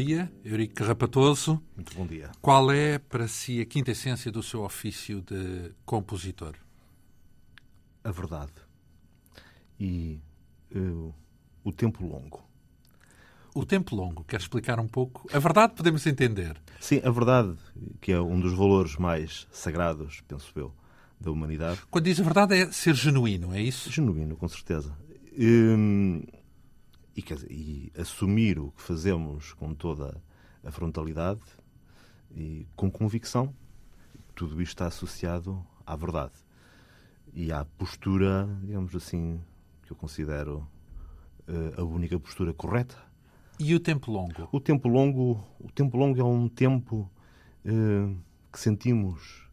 bom dia. Eurico Carrapatoso. Muito bom dia. Qual é, para si, a quinta essência do seu ofício de compositor? A verdade. E uh, o tempo longo. O tempo longo, quer explicar um pouco? A verdade podemos entender. Sim, a verdade, que é um dos valores mais sagrados, penso eu, da humanidade. Quando diz a verdade é ser genuíno, é isso? Genuíno, com certeza. Hum, e, e, assumir o que fazemos com toda a frontalidade e com convicção. Tudo isto está associado à verdade e à postura, digamos assim, que eu considero uh, a única postura correta. E o tempo longo? O tempo longo, o tempo longo é um tempo uh, que sentimos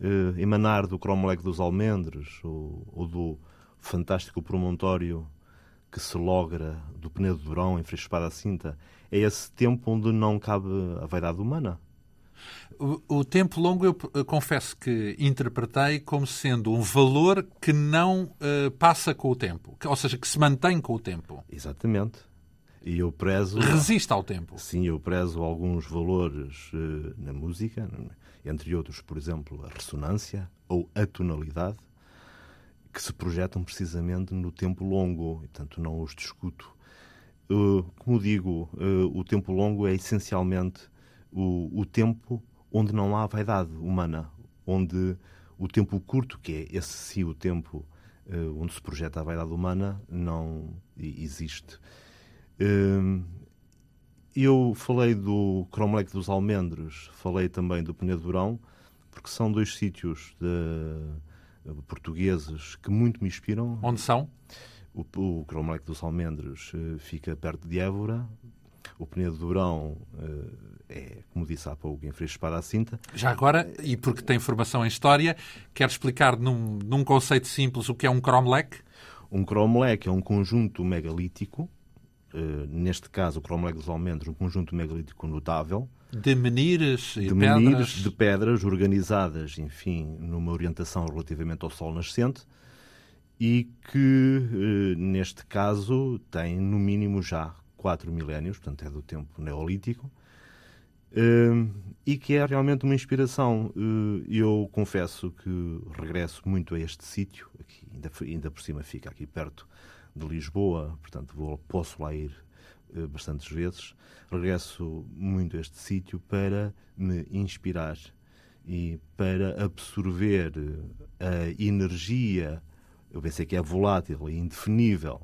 uh, emanar do cromoleque dos almendres ou, ou do fantástico promontório que se logra do Penedo de Durão em Freixo Espada Cinta. É esse tempo onde não cabe a vaidade humana. O, o, tempo longo eu, eu, confesso que interpretei como sendo um valor que não uh, passa com o tempo, que, ou seja, que se mantém com o tempo. Exatamente. E eu prezo. Resiste ao tempo. Sim, eu prezo alguns valores uh, na música, entre outros, por exemplo, a ressonância ou a tonalidade, que se projetam precisamente no tempo longo, e portanto não os discuto. Uh, como digo, uh, o tempo longo é essencialmente o, o tempo onde não há vaidade humana, onde o tempo curto, que é esse sim o tempo uh, onde se projeta a vaidade humana, não existe. Eu falei do Cromlech dos Almendros, falei também do Penedo Durão, porque são dois sítios de, portugueses que muito me inspiram. Onde são? O, o Cromlech dos Almendros uh, fica perto de Évora, o Penedo Durão uh, é, como disse há pouco, em Freixo para a Cinta. Já agora, e porque tem formação em História, quer explicar num, num conceito simples o que é um cromlech? Um cromlech é um conjunto megalítico, neste caso o cromlech dos Almendros, um conjunto megalítico notável. De menires e de pedras. menires, de pedras organizadas, enfim, numa orientação relativamente ao Sol nascente e que, uh, neste caso, tem no mínimo já quatro milénios, portanto é do tempo neolítico, uh, e que é realmente uma inspiração. Eu confesso que regresso muito a este sítio, ainda por cima fica aqui perto de Lisboa, portanto vou, posso lá ir uh, bastantes vezes. Regresso muito a este sítio para me inspirar e para absorver a energia, eu pensei que é volátil indefinível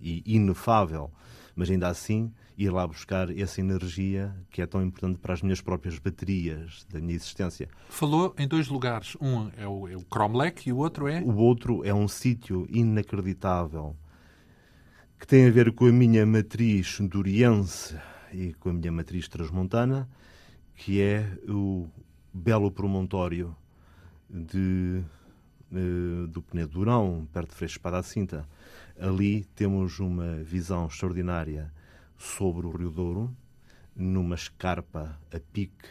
e inefável mas ainda assim ir lá buscar essa energia que é tão importante para as minhas próprias baterias da minha existência. Falou em dois lugares. Um é o, é o Cromlech e o outro é? O outro é um sítio inacreditável que tem a ver com a minha matriz duriense e com a minha matriz transmontana, que é o belo promontório de, de do Penedo Durão, perto de Freixo Espada Cinta. Ali temos uma visão extraordinária sobre o Rio Douro, numa escarpa a pique,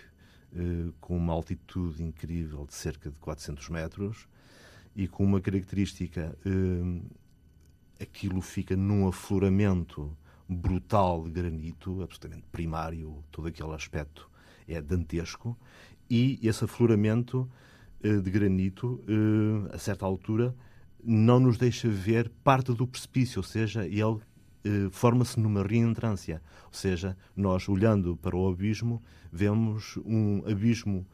eh, com uma altitude incrível de cerca de 400 metros e com uma característica: eh, aquilo fica num afloramento brutal de granito, absolutamente primário, todo aquele aspecto é dantesco, e esse afloramento eh, de granito, a certa altura, não nos deixa ver parte do precipício, ou seja, ele eh, forma-se numa reentrância. Ou seja, nós olhando para o abismo, vemos um abismo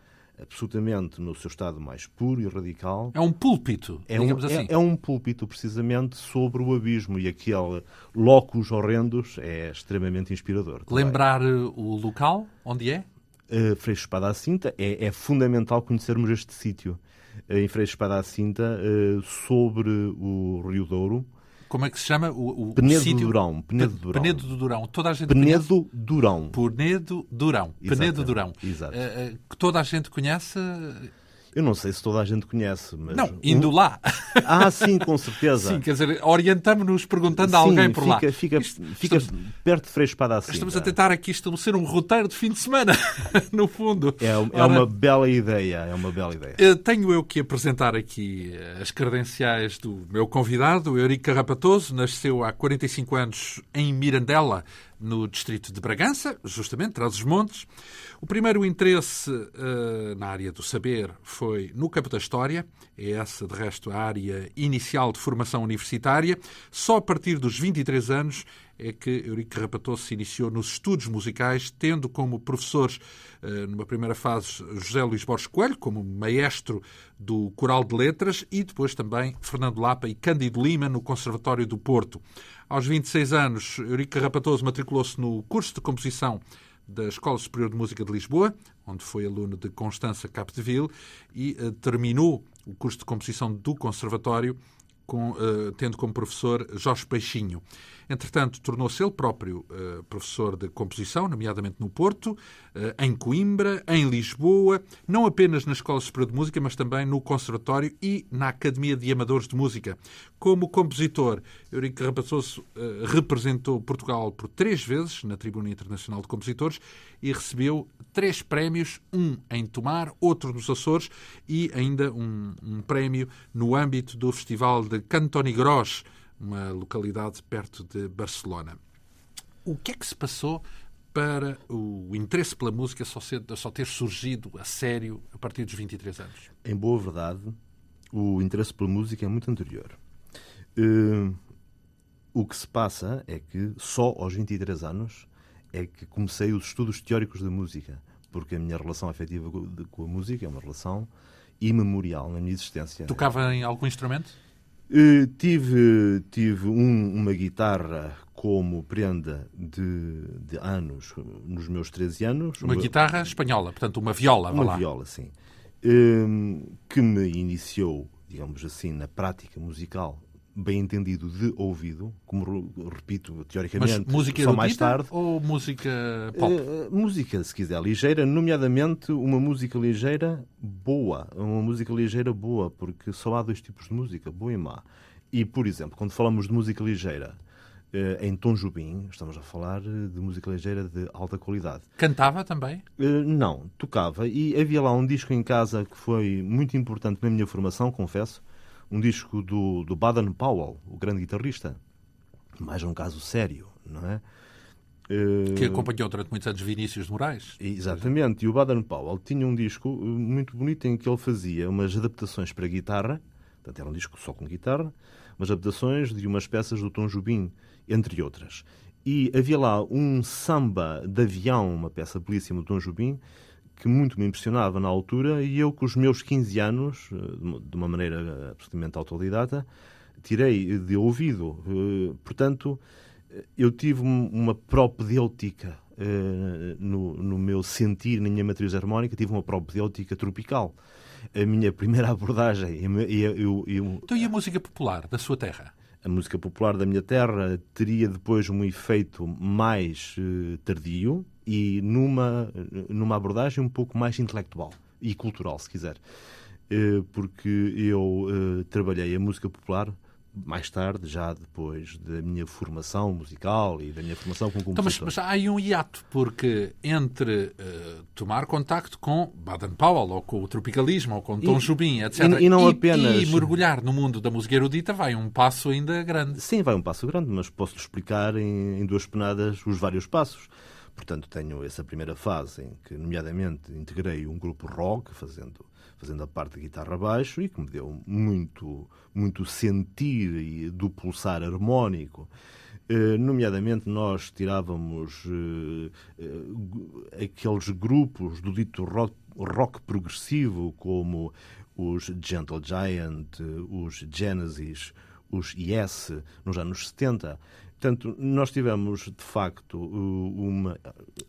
absolutamente no seu estado mais puro e radical. É um púlpito, é um, assim. É, é, um púlpito, precisamente, sobre o abismo. E aquele locus horrendos é extremamente inspirador. Também. Lembrar eh, o local, onde é? Uh, Freixo Espada à Cinta, é, é fundamental conhecermos este sítio em Freixo Espada à Cinta, eh, sobre o Rio Douro. Como é que se chama o, o Penedo sítio? Durão. Penedo Durão. Penedo do Durão. Toda a gente Penedo conhece? Durão. Penedo Durão. Penedo Durão. Exato. Uh, que toda a gente conhece eu não sei se toda a gente conhece, mas. Não, indo lá. Ah, sim, com certeza. sim, quer dizer, orientamos-nos perguntando sim, a alguém por fica, lá. Fica, fica estamos, perto de Freixo Espada assim. Estamos a tentar aqui estabelecer um roteiro de fim de semana, no fundo. É, é Ora, uma bela ideia, é uma bela ideia. Eh, tenho eu que apresentar aqui eh, as credenciais do meu convidado, Eurico Carrapatoso. Nasceu há 45 anos em Mirandela, no distrito de Bragança, justamente, traz os montes. O primeiro interesse uh, na área do saber foi no campo da história, é essa, de resto, a área inicial de formação universitária. Só a partir dos 23 anos é que Eurico Carrapatoso se iniciou nos estudos musicais, tendo como professores, uh, numa primeira fase, José Luís Borges Coelho, como maestro do Coral de Letras, e depois também Fernando Lapa e Cândido Lima, no Conservatório do Porto. Aos 26 anos, Eurico Carrapatoso matriculou-se no curso de composição da Escola Superior de Música de Lisboa, onde foi aluno de Constança Capdeville, e uh, terminou o curso de composição do Conservatório, com, uh, tendo como professor Jorge Peixinho. Entretanto, tornou-se ele próprio uh, professor de composição, nomeadamente no Porto, uh, em Coimbra, em Lisboa, não apenas na Escola Superior de Música, mas também no Conservatório e na Academia de Amadores de Música. Como compositor, Eurico Rapazoso uh, representou Portugal por três vezes na Tribuna Internacional de Compositores e recebeu três prémios, um em Tomar, outro nos Açores e ainda um, um prémio no âmbito do Festival de Cantoni Gros, uma localidade perto de Barcelona. O que é que se passou para o interesse pela música só, ser, só ter surgido a sério a partir dos 23 anos? Em boa verdade, o interesse pela música é muito anterior. Uh, o que se passa é que só aos 23 anos é que comecei os estudos teóricos da música, porque a minha relação afetiva com a música é uma relação imemorial na minha existência. Tocava em algum instrumento? Uh, tive tive um, uma guitarra como prenda de, de, anos, nos meus 13 anos. Uma, guitarra espanhola, portanto, uma viola, Uma viola, sim. Uh, que me iniciou, digamos assim, na prática musical bem entendido de ouvido, como repito, teoricamente, Mas música só mais tarde. Ou música pop? Uh, música, se quiser, ligeira, nomeadamente uma música ligeira boa. Uma música ligeira boa, porque só há dois tipos de música, boa e má. E, por exemplo, quando falamos de música ligeira, uh, em Tom Jubim, estamos a falar de música ligeira de alta qualidade. Cantava também? Não, tocava. E havia lá um disco em casa que foi muito importante na minha formação, confesso, um disco do, do Baden Powell, o grande guitarrista. Mais um caso sério, não é? Que acompanhou durante muitos anos Vinícius de Moraes. Exatamente. E o Baden Powell tinha um disco eh, muito bonito em que ele fazia umas adaptações para guitarra, portanto era um disco só com guitarra, umas adaptações de umas peças do Tom Jobim, entre outras. E havia lá um samba de avião, uma peça belíssima do Tom Jobim, que muito me impressionava na altura e eu, com os meus 15 anos, eh, de uma maneira absolutamente autodidata, tirei de ouvido. Eh, portanto, eu tive uma propedêutica eh, no, no meu sentir, na minha matriz harmónica, tive uma propedêutica tropical. A minha primeira abordagem... Eu, eu, eu, então e a música popular da sua terra? a música popular da minha terra teria depois um efeito mais tardio e numa, numa abordagem um pouco mais intelectual e cultural, se quiser. Uh, porque eu uh, trabalhei a música popular mais tarde, já depois da minha formação musical e da minha formação como compositor. Então, mas, mas, há aí um hiato, porque entre uh, tomar contacto com Baden-Powell, ou com o tropicalismo, ou com Tom e, Jobim, etc., e, e, não e, apenas... e mergulhar no mundo da música erudita, vai um passo ainda grande. Sim, vai um passo grande, mas posso explicar em, em duas penadas os vários passos. Portanto, tenho essa primeira fase em que, nomeadamente, integrei um grupo rock, fazendo fazendo a parte de guitarra baixo e que me deu muito, muito sentir do pulsar harmónico. Uh, nomeadamente, nós tirávamos uh, uh, aqueles grupos do dito rock, rock, progressivo, como os Gentle Giant, os Genesis, os Yes, nos anos 70. Portanto, nós tivemos, de facto, uma.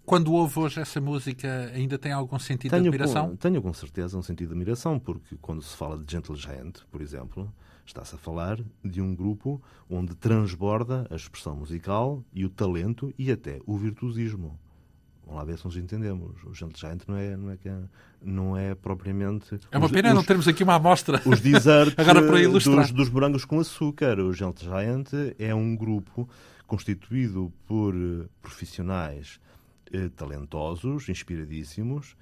Quando ouve hoje essa música, ainda tem algum sentido tenho de admiração? Com, tenho com certeza um sentido de admiração, porque quando se fala de Gentle Giant, por exemplo, está-se a falar de um grupo onde transborda a expressão musical e o talento e até o virtuosismo. Vamos lá ver se nos entendemos. O Gentle Giant não é, não é, é não é propriamente. É uma os, pena os, não termos aqui uma amostra. Os desertos Agora para ilustrar. Dos, dos morangos com açúcar. O Gentle Giant é um grupo constituído por eh, profissionais eh, talentosos, inspiradíssimos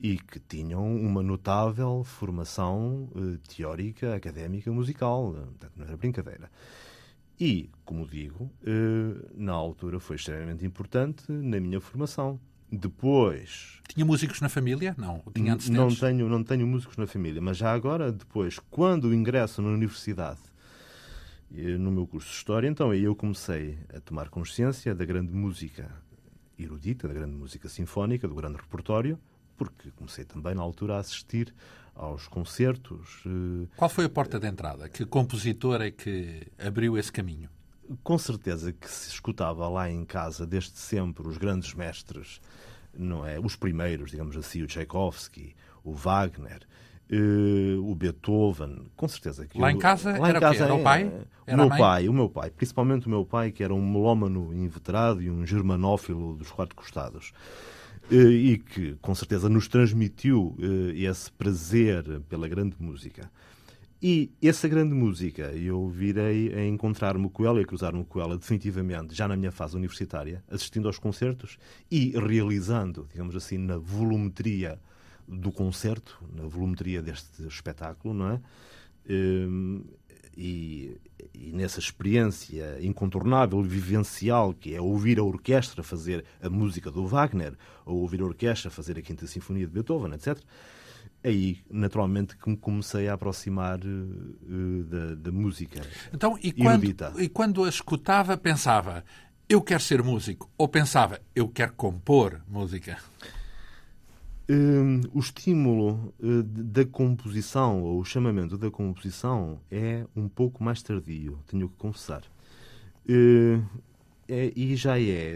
e que tinham uma notável formação eh, teórica, académica, musical. Portanto, não era brincadeira. E, como digo, eh, na altura foi extremamente importante na minha formação. Depois. Tinha músicos na família? Não. Tinha não tenho, não tenho músicos na família, mas já agora, depois, quando ingresso na universidade, eh, no meu curso de História, então aí eu comecei a tomar consciência da grande música erudita, da grande música sinfónica, do grande repertório, porque comecei também na altura a assistir aos concertos. Eh, Qual foi a porta de entrada? Que compositor é que abriu esse caminho? Com certeza que se escutava lá em casa desde sempre os grandes mestres, não é? Os primeiros, digamos assim, o Tchaikovsky, o Wagner, uh, o Beethoven, com certeza que lá em casa lá era, em casa, era o pai, é, era o meu pai, o meu pai, principalmente o meu pai que era um melómano inveterado e um germanófilo dos quatro costados. Eh, e que com certeza nos transmitiu eh, esse prazer pela grande música. E essa grande música, eu virei a encontrar-me com ela e a cruzar-me com ela definitivamente já na minha fase universitária, assistindo aos concertos e realizando, digamos assim, na volumetria do concerto, na volumetria deste espetáculo, não é? E, e, nessa experiência incontornável, vivencial, que é ouvir a orquestra fazer a música do Wagner, ou ouvir a orquestra fazer a Quinta Sinfonia de Beethoven, etc., aí naturalmente que me comecei a aproximar uh, da, da, música. Então, e quando, e quando a escutava, pensava, eu quero ser músico, ou pensava, eu quero compor música? Uh, o estímulo uh, da composição, ou o chamamento da composição, é um pouco mais tardio, tenho que confessar. Uh, é, e já é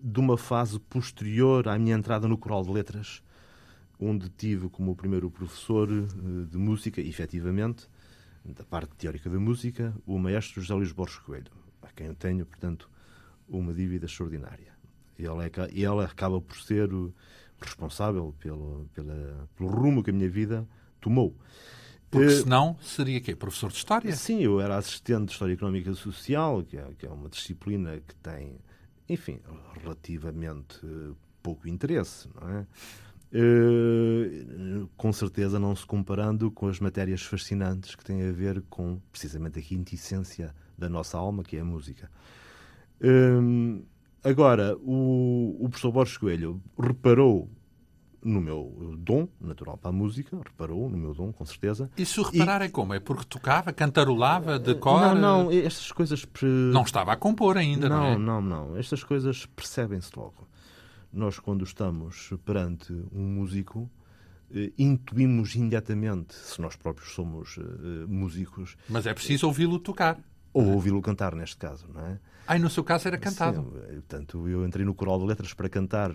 de uma fase posterior à minha entrada no Coral de Letras, onde tive como primeiro professor de música, efetivamente, da parte teórica da música, o maestro José Luís Borges Coelho, a quem eu tenho, portanto, uma dívida extraordinária. Ele, é, ele acaba por ser responsável pelo, pela, pelo rumo que a minha vida tomou. Porque eh, senão seria quê? Professor de História? Sim, eu era assistente de História Económica e Social, que é, que é uma disciplina que tem, enfim, relativamente pouco interesse, não é? Uh, com certeza não se comparando com as matérias fascinantes que têm a ver com precisamente a quintessência da nossa alma, que é a música. Uh, Agora, o, o professor Borges Coelho reparou no meu dom natural para a música, reparou no meu dom, com certeza. Isso reparar e... é como? É porque tocava, cantarolava, de cor? Não, não, estas coisas... Não estava a compor ainda, não, não é? Não, não, não. Estas coisas percebem-se logo. Nós, quando estamos perante um músico, eh, intuímos imediatamente, se nós próprios somos eh, músicos... Mas é preciso ouvi-lo tocar. Ou ouvi-lo cantar, neste caso, não é? Ah, no seu caso era cantado. Sim, portanto, eu entrei no coral de letras para cantar,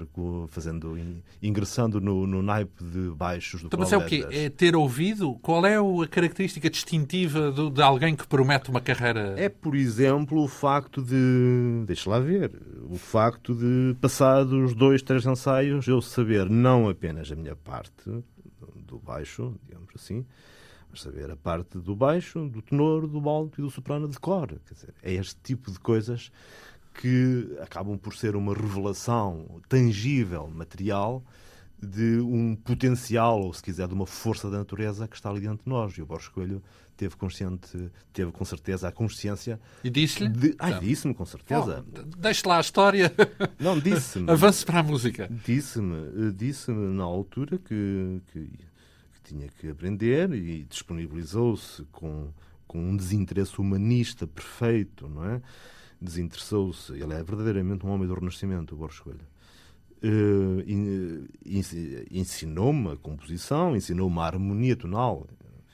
fazendo, ingressando no, no naipe de baixos do então, Mas é o quê? É ter ouvido? Qual é a característica distintiva de, de, alguém que promete uma carreira? É, por exemplo, o facto de. Deixa lá ver. O facto de, passados dois, três ensaios, eu saber não apenas a minha parte do baixo, digamos assim, mas saber a parte do baixo, do tenor, do alto e do soprano de cor. Quer dizer, é este tipo de coisas que acabam por ser uma revelação tangível, material, de um potencial, ou se quiser, de uma força da natureza que está ali dentro de nós. E o Borges Coelho teve consciente, teve com certeza a consciência. E disse-lhe? De... Ah, disse-me, com certeza. Oh, deixe lá a história. Não, disse-me. Avance para a música. Disse-me, disse-me na altura que, que tinha que aprender e disponibilizou-se com, com um desinteresse humanista perfeito, não é? Desinteressou-se. Ele é verdadeiramente um homem do Renascimento, o Borges Coelho. Uh, ensinou-me a composição, ensinou-me a harmonia tonal.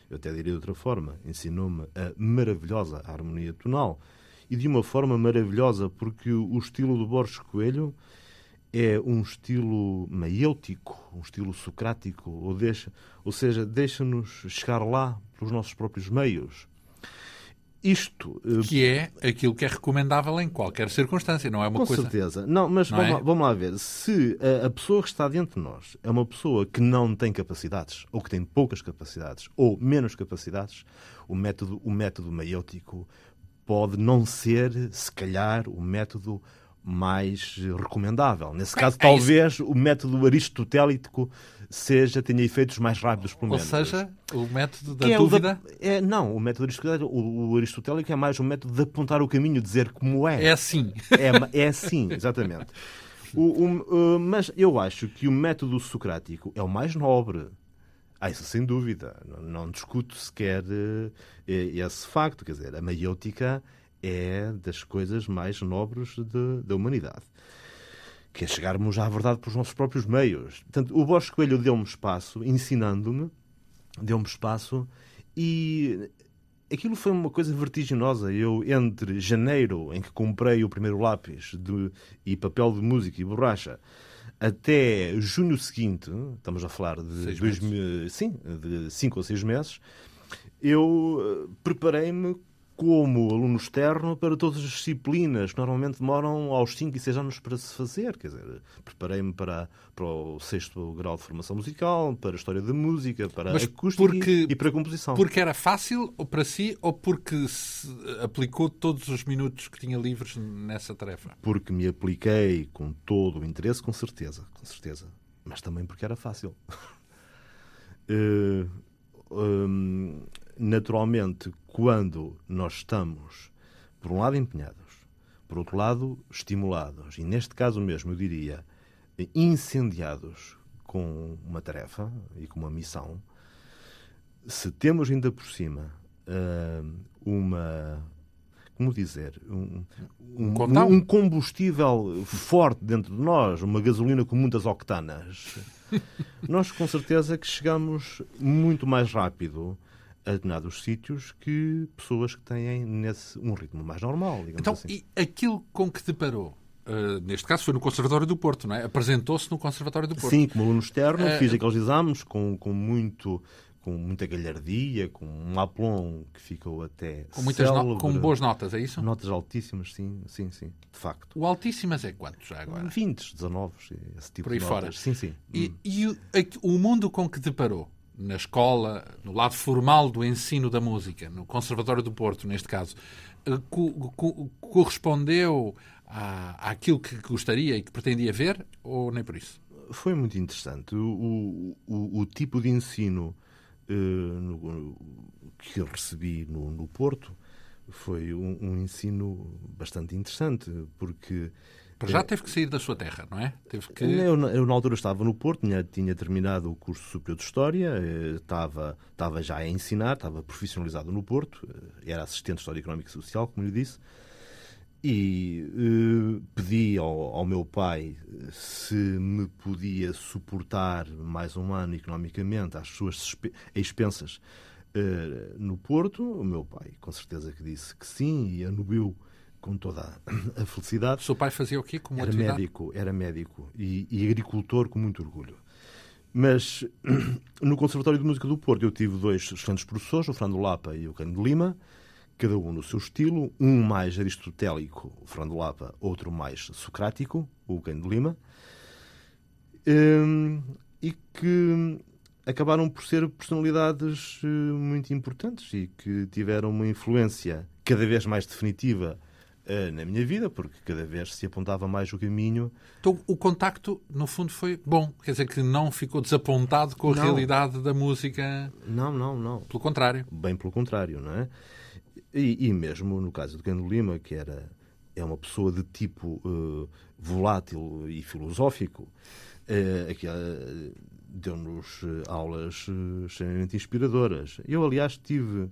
Eu até diria de outra forma. Ensinou-me a maravilhosa harmonia tonal. E de uma forma maravilhosa, porque o estilo do Borges Coelho é um estilo maêutico, um estilo socrático, ou, deixa, ou seja, deixa-nos chegar lá pelos nossos próprios meios. Isto. Eh, que é aquilo que é recomendável em qualquer circunstância, não é uma com coisa. Com certeza. Não, mas não vamos, é? lá, vamos, lá, ver. Se a, a, pessoa que está diante de nós é uma pessoa que não tem capacidades, ou que tem poucas capacidades, ou menos capacidades, o método, o método maêutico pode não ser, se calhar, o método mais recomendável. Nesse Bem, caso, é talvez o método aristotélico seja, tenha efeitos mais rápidos, pelo Ou menos. seja, o método da é o dúvida é, não, o método aristotélico, o, o aristotélico é mais um método de apontar o caminho, dizer como é. é assim. É, é assim, exatamente. O- o- mas eu acho que o método socrático é o mais nobre. Ah, isso sem dúvida. Não, não discuto sequer eh, esse facto. Quer dizer, a maiêutica é das coisas mais nobres de- da humanidade. Que é chegarmos à verdade pelos nossos próprios meios. Portanto, o Bosco Coelho deu-me espaço, ensinando-me, deu-me espaço e aquilo foi uma coisa vertiginosa. Eu, entre janeiro, em que comprei o primeiro lápis de- e papel de música e borracha, até junho seguinte, estamos a falar de, Seis dois mil- sim, de cinco ou seis meses, eu eh, preparei-me como aluno externo para todas as disciplinas que normalmente demoram aos 5 e 6 anos para se fazer. Quer dizer, preparei-me para, para o sexto grau de formação musical, para a história da música, para Mas acústica porque- e para a composição. Porque era fácil ou para si ou porque se aplicou todos os minutos que tinha livres nessa tarefa? Porque me apliquei com todo o interesse, com certeza, com certeza. Mas também porque era fácil. Eh, hum, naturalmente, quando nós estamos, por um lado, empenhados, por outro lado, estimulados, e neste caso mesmo, eu diria, incendiados com uma tarefa e com uma missão, se temos ainda por cima hum, uma. Como dizer? Um, um, um combustível forte dentro de nós, uma gasolina com muitas octanas. nós, com certeza, que chegamos muito mais rápido a determinados sítios que pessoas que têm nesse, um ritmo mais normal, digamos Então, assim. e aquilo com que deparou? Uh, neste caso foi no Conservatório do Porto, não é? Apresentou-se no Conservatório do Porto. Sim, como aluno externo, Eh, fiz aqueles exames com, com, muito, com muita galhardia, com um aplomb que ficou até Com, muitas célebre. com boas notas, é isso? Notas altíssimas, sim, sim, sim, de facto. O Altíssimas é quanto já agora? 20, 19, esse tipo Por aí de fora. notas. Sim, sim. E, e o, o mundo com que deparou? Na escola, no lado formal do ensino da música, no Conservatório do Porto, neste caso, eh, co- co- correspondeu à, àquilo que gostaria e que pretendia ver, ou nem por isso? Foi muito interessante. O, o, o- tipo de ensino eh, no- que eu recebi no, no Porto foi um, um ensino bastante interessante, porque Para já teve que sair da sua terra, não é? Teve que. Eu, na- eu, na altura estava no Porto, tinha, tinha terminado o curso superior de História, eh, estava, estava já a ensinar, estava profissionalizado no Porto, eh, era assistente de História Económica e Social, como lhe disse, e eh, pedi ao, ao meu pai se me podia suportar mais um ano economicamente às suas expensas eh, no Porto. O meu pai, com certeza que disse que sim, e anubiu com toda a- felicidade. O seu pai fazia o quê como Era atividade? médico, era médico e, e agricultor com muito orgulho. Mas no Conservatório de Música do Porto eu tive dois excelentes professores, o Fernando Lapa e o Cândido de Lima, cada um no seu estilo, um mais aristotélico, o Fernando Lapa, outro mais socrático, o Cândido de Lima, Hum, e que acabaram por ser personalidades eh, muito importantes e que tiveram uma influência cada vez mais definitiva na minha vida, porque cada vez se apontava mais o caminho. Então, o contacto, no fundo, foi bom. Quer dizer que não ficou desapontado com a Não. realidade da música. Não, não, não. Pelo contrário. Bem pelo contrário, não é? E, e mesmo no caso do Cândido Lima, que era, é uma pessoa de tipo eh, volátil e filosófico, eh, que, eh, deu-nos eh, aulas eh, extremamente inspiradoras. Eu, aliás, tive eh,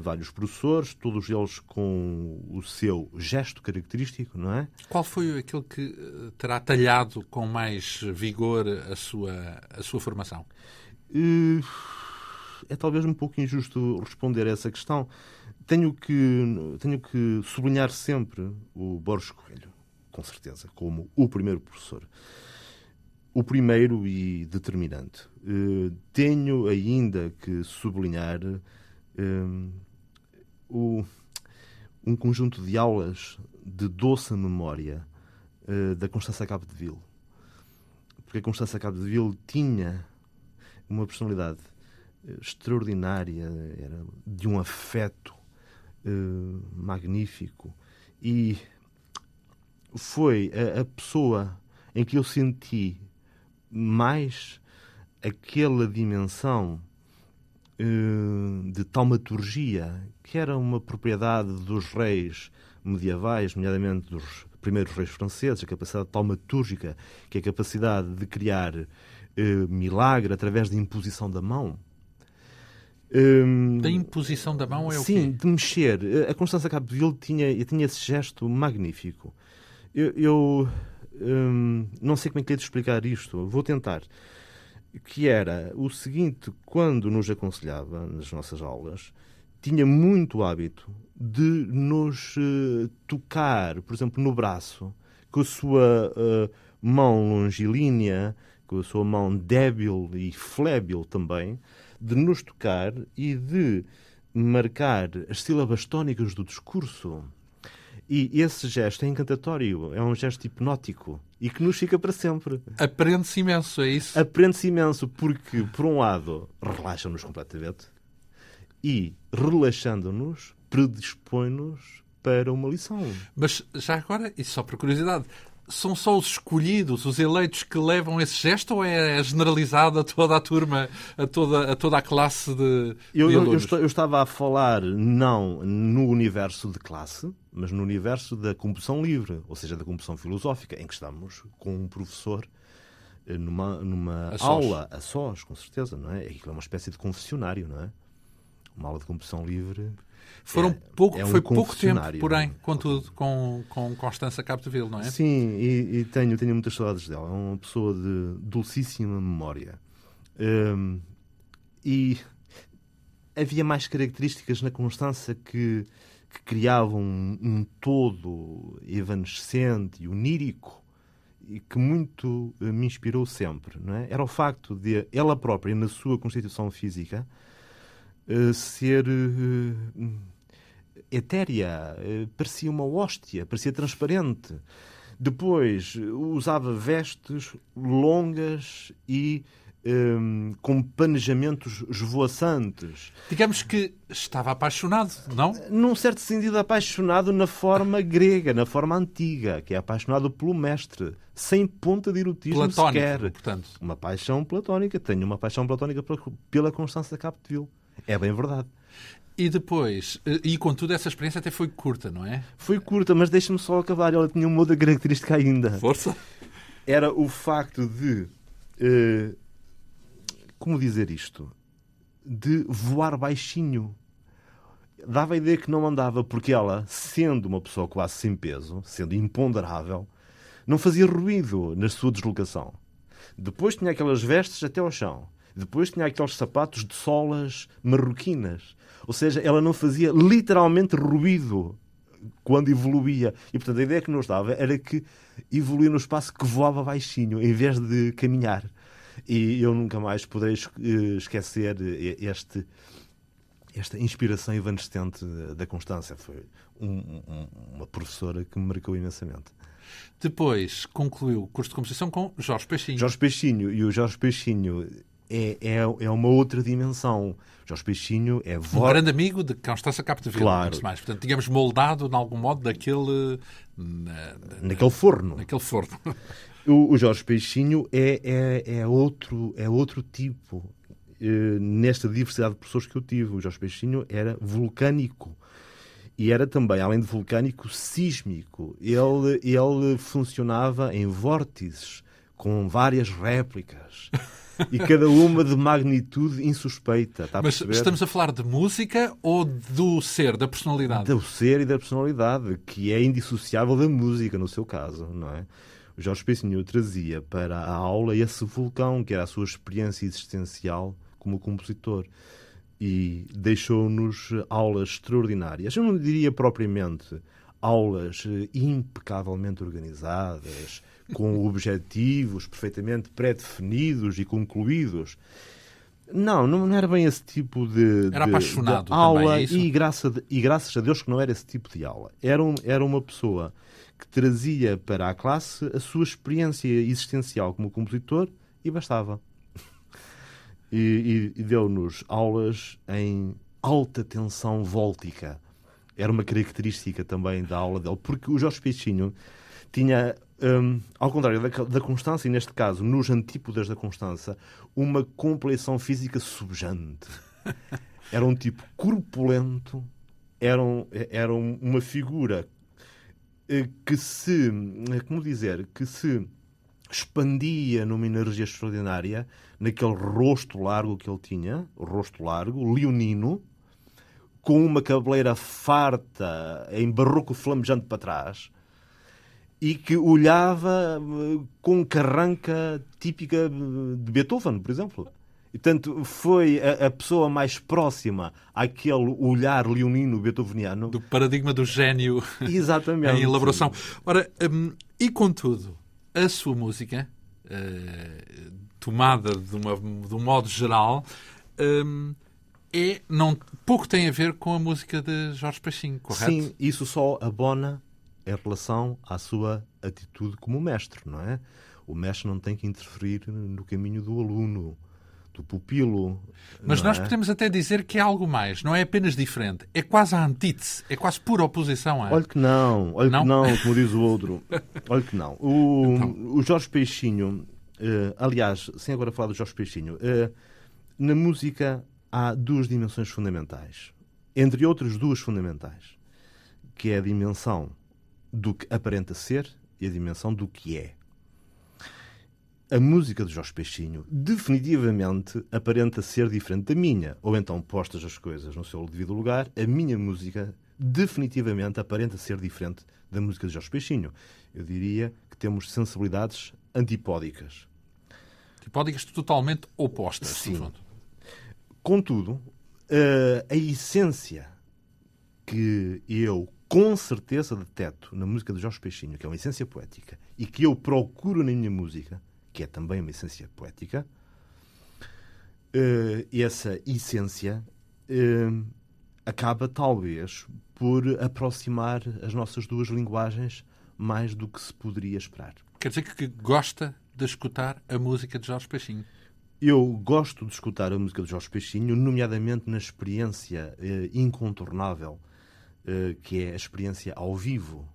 vários professores, todos eles com o seu gesto característico, não é? Qual foi aquele que eh, terá talhado com mais vigor a sua, a sua formação? Eh, É talvez um pouco injusto responder a essa questão. Tenho que, tenho que sublinhar sempre o Borges Coelho, com certeza, como o primeiro professor. O primeiro e determinante. Eh, Tenho ainda que sublinhar o- um conjunto de aulas de doce memória eh, da de Ville. Porque a de Ville tinha uma personalidade eh, extraordinária, era de um afeto eh, magnífico e foi a, a pessoa em que eu senti mais aquela dimensão uh, de taumaturgia que era uma propriedade dos reis medievais, nomeadamente dos primeiros reis franceses, a capacidade taumatúrgica, que é a capacidade de criar uh, milagre através da imposição da mão. Um, da imposição da mão é o Sim, de mexer. A Constança Capdeville tinha, tinha esse gesto magnífico. Eu, eu um, não sei como é que é de explicar isto, vou tentar. Que era o seguinte: quando nos aconselhava nas nossas aulas, tinha muito hábito de nos uh, tocar, por exemplo, no braço, com a sua uh, mão longilínea, com a sua mão débil e flébil também, de nos tocar e de marcar as sílabas tónicas do discurso. E esse gesto é encantatório, é um gesto hipnótico e que nos fica para sempre. Aprende-se imenso, é isso? Aprende-se imenso porque, por um lado, relaxa-nos completamente e, relaxando-nos, predispõe-nos para uma lição. Mas já agora, e só por curiosidade, são só os escolhidos, os eleitos que levam esse gesto ou é generalizado a toda a turma, a toda a, toda a classe de, eu, de eu, eu, estava a falar não no universo de classe, mas no universo da composição livre, ou seja, da composição filosófica, em que estamos com um professor eh, numa, numa a aula a sós, com certeza, não é? Aquilo é uma espécie de confessionário, não é? Uma aula de composição livre foram é, pouco, é um foi pouco tempo, porém, é? contudo, com, com Constança Capdeville, não é? Sim, e, e, tenho, tenho muitas saudades dela. É uma pessoa de dulcíssima memória. Um, e havia mais características na Constança que, que criavam um, um todo evanescente e onírico e que muito uh, me inspirou sempre. Não é? Era o facto de ela própria, na sua constituição física, uh, ser uh, etérea, uh, parecia uma hóstia, parecia transparente. Depois usava vestes longas e um, com planejamentos esvoaçantes. Digamos que estava apaixonado, não? Num certo sentido, apaixonado na forma grega, na forma antiga, que é apaixonado pelo mestre, sem ponta de erotismo Platónico, sequer. portanto. Uma paixão platónica. Tenho uma paixão platónica pela Constância Capdeville. É bem verdade. E depois, eh, e contudo, essa experiência até foi curta, não é? Foi curta, mas deixa-me só acabar. Ela tinha uma outra característica ainda. Força! Era o facto de. Uh, como dizer isto? De voar baixinho. Dava a ideia que não andava, porque ela, sendo uma pessoa quase sem peso, sendo imponderável, não fazia ruído na sua deslocação. Depois tinha aquelas vestes até ao chão depois tinha aqueles sapatos de solas marroquinas. Ou seja, ela não fazia literalmente ruído quando evoluía. E, portanto, a ideia que nos dava era que evoluía no espaço que voava baixinho, em vez de caminhar. E eu nunca mais poderei eh, esquecer este, esta inspiração evanescente da Constância. Foi um, um, uma professora que me marcou imensamente. Depois concluiu o curso de composição com Jorge Peixinho. Jorge Peixinho. E o Jorge Peixinho é, é, é uma outra dimensão. Jorge Peixinho é voz... Um grande amigo de Constança Capdeville, claro. mais. Portanto, digamos, moldado, de algum modo, daquele... Na, naquele forno. Naquele forno. O, o Jorge Peixinho é, é, é, outro, é outro tipo. Uh, nesta diversidade de pessoas que eu tive. O Jorge Peixinho era vulcânico. E era também, além de vulcânico, sísmico. Ele, ele funcionava em vórtices, com várias réplicas e cada uma de magnitude insuspeita. Está a Mas estamos a falar de música ou do ser, da personalidade? Do ser e da personalidade, que é indissociável da música, no seu caso, não é? O Jorge Peixinho trazia para a aula esse vulcão, que era a sua experiência existencial como compositor. E deixou-nos aulas extraordinárias. Eu não diria propriamente aulas impecavelmente organizadas, com objetivos perfeitamente pré-definidos e concluídos. Não, não era bem esse tipo de, era de, apaixonado de aula também, é e, graça de, e graças a Deus que não era esse tipo de aula. Era, um, era uma pessoa que trazia para a classe a sua experiência existencial como compositor e bastava. E, e, e deu-nos aulas em alta tensão vóltica. Era uma característica também da aula dele, porque o Jorge Peixinho tinha, um, ao contrário da, da Constança, e neste caso, nos antípodas da Constança, uma complexão física subjante. Era um tipo corpulento, era, um, era uma figura eh, que se, eh, como dizer, que se expandia numa energia extraordinária naquele rosto largo que ele tinha, rosto largo, leonino, com uma cabeleira farta em barroco flamejante para trás e que olhava eh, com carranca típica de Beethoven, por exemplo. E, portanto, foi a, a, pessoa mais próxima àquele olhar leonino beethoveniano. Do paradigma do gênio Exatamente. em elaboração. Ora, um, e contudo, a sua música, uh, tomada de, uma, de um modo geral, um, é, não, pouco tem a ver com a música de Jorge Peixinho, correto? Sim, isso só abona em relação à sua atitude como mestre, não é? O mestre não tem que interferir no caminho do aluno, do pupilo. Mas nós é? podemos até dizer que é algo mais, não é apenas diferente, é quase a antítese, é quase pura oposição. É? Olha que não, olha não? que não, como diz o outro. Olha que não. O, então. o Jorge Peixinho, uh, aliás, sem agora falar do Jorge Peixinho, uh, na música há duas dimensões fundamentais. Entre outras duas fundamentais, que é a dimensão do que aparenta ser e a dimensão do que é. A música de Jorge Peixinho definitivamente aparenta ser diferente da minha, ou então, postas as coisas no seu devido lugar, a minha música definitivamente aparenta ser diferente da música de Jorge Peixinho. Eu diria que temos sensibilidades antipódicas. Antipódicas totalmente opostas, Sim. Contudo, eh, a essência que eu com certeza detecto na música de Jorge Peixinho, que é uma essência poética, e que eu procuro na minha música, que é também uma essência poética, uh, essa essência uh, acaba talvez por aproximar as nossas duas linguagens mais do que se poderia esperar. Quer dizer que gosta de escutar a música de Jorge Peixinho? Eu gosto de escutar a música de Jorge Peixinho, nomeadamente na experiência uh, incontornável eh, que é a experiência ao vivo.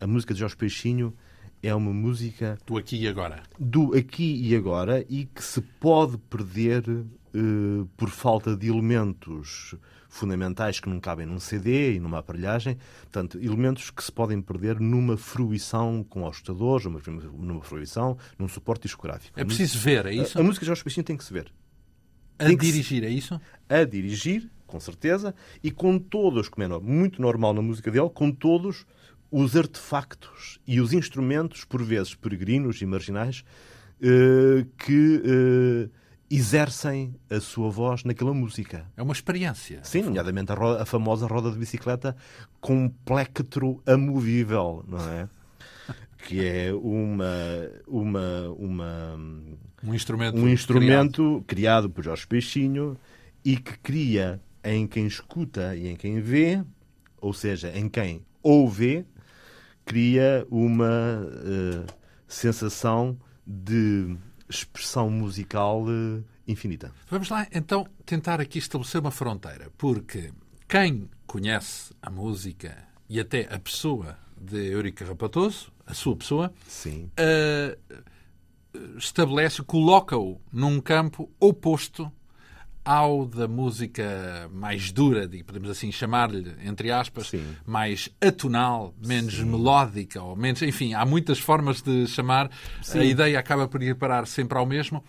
A música de Jorge Peixinho é uma música. Do aqui e agora. Do aqui e agora e que se pode perder uh, por falta de elementos fundamentais que não cabem num CD e numa aparelhagem. Portanto, elementos que se podem perder numa fruição com auscultadores, numa, numa fruição, num suporte discográfico. É preciso ver, é isso? A, a música de Jorge Peixinho tem que se ver. A tem dirigir, se... é isso? A dirigir com certeza, e com todos, como é muito normal na música dele, com todos os artefactos e os instrumentos, por vezes peregrinos e marginais, eh, que eh, exercem a sua voz naquela música. É uma experiência. Sim, nomeadamente a, roda, a famosa roda de bicicleta com plectro amovível, não é? que é uma, uma, uma um instrumento, um instrumento criado. criado por Jorge Peixinho e que cria em quem escuta e em quem vê, ou seja, em quem ouve, cria uma uh, sensação de expressão musical uh, infinita. Vamos lá então tentar aqui estabelecer uma fronteira, porque quem conhece a música e até a pessoa de Eurica Rapatoso, a sua pessoa, Sim. Uh, estabelece, coloca-o num campo oposto ao da música mais dura, podemos assim chamar-lhe, entre aspas, Sim. mais atonal, menos Sim. melódica, ou menos. Enfim, há muitas formas de chamar. Sim. A ideia acaba por ir parar sempre ao mesmo.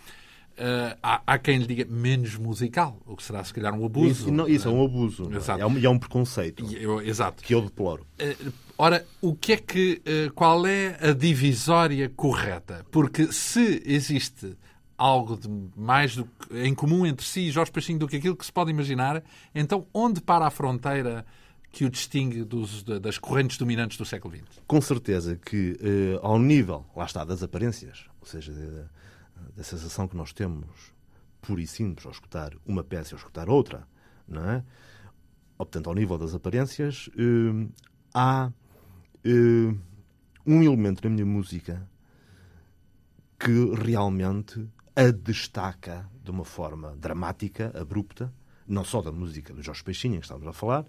Uh, há, há, quem lhe diga menos musical, o que será se calhar um abuso. Isso, não, isso é um abuso. É um, e é um preconceito. Eu, exato. Que eu deploro. Uh, ora, o que é que. Uh, qual é a divisória correta? Porque se existe algo de mais do, em comum entre si e Jorge Peixinho do que aquilo que se pode imaginar, então onde para a fronteira que o distingue dos, das correntes dominantes do século XX? Com certeza que eh, ao nível, lá está, das aparências, ou seja, da sensação que nós temos pura e simples ao escutar uma peça e ao escutar outra, não é? Portanto, ao nível das aparências, eh, há eh, um elemento na minha música que realmente a destaca de uma forma dramática, abrupta, não só da música do Jorge Peixinho, que estamos a falar,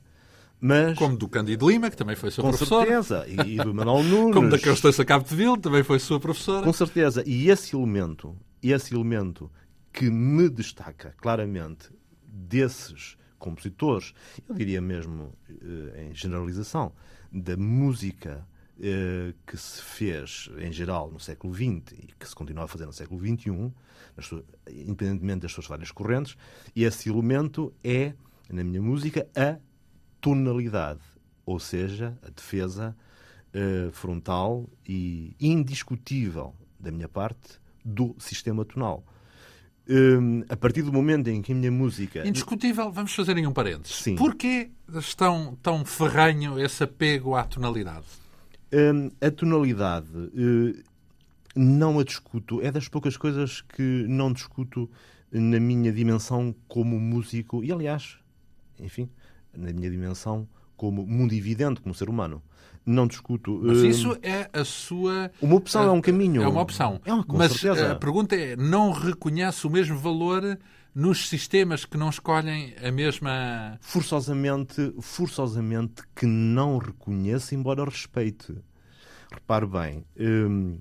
Mas, Como do Cândido Lima, que também foi sua com professora. certeza, e, e do Manuel Nunes. Como da Constança Cabo de Vil, também foi sua professora. Com certeza. E esse elemento, esse elemento que me destaca claramente desses compositores, eu diria mesmo eh, em generalização, da música que se fez em geral no século XX e que se continua a fazer no século XXI, independentemente das suas várias correntes, esse elemento é, na minha música, a tonalidade, ou seja, a defesa eh, frontal e indiscutível da minha parte do sistema tonal. Hum, a partir do momento em que a minha música Indiscutível, vamos fazer em um parênteses. Sim. Porquê estão tão ferranho esse apego à tonalidade? Hum, a tonalidade eh, não a discuto, é das poucas coisas que não discuto na minha dimensão como músico e, aliás, enfim, na minha dimensão como mundo evidente, como ser humano. Não discuto. Mas hum, isso é a sua. Uma opção, é um caminho. É uma opção. É uma, Mas certeza. a pergunta é: não reconhece o mesmo valor nos sistemas que não escolhem a mesma. forçosamente, forçosamente que não reconheça, embora respeite. Repare bem, hum,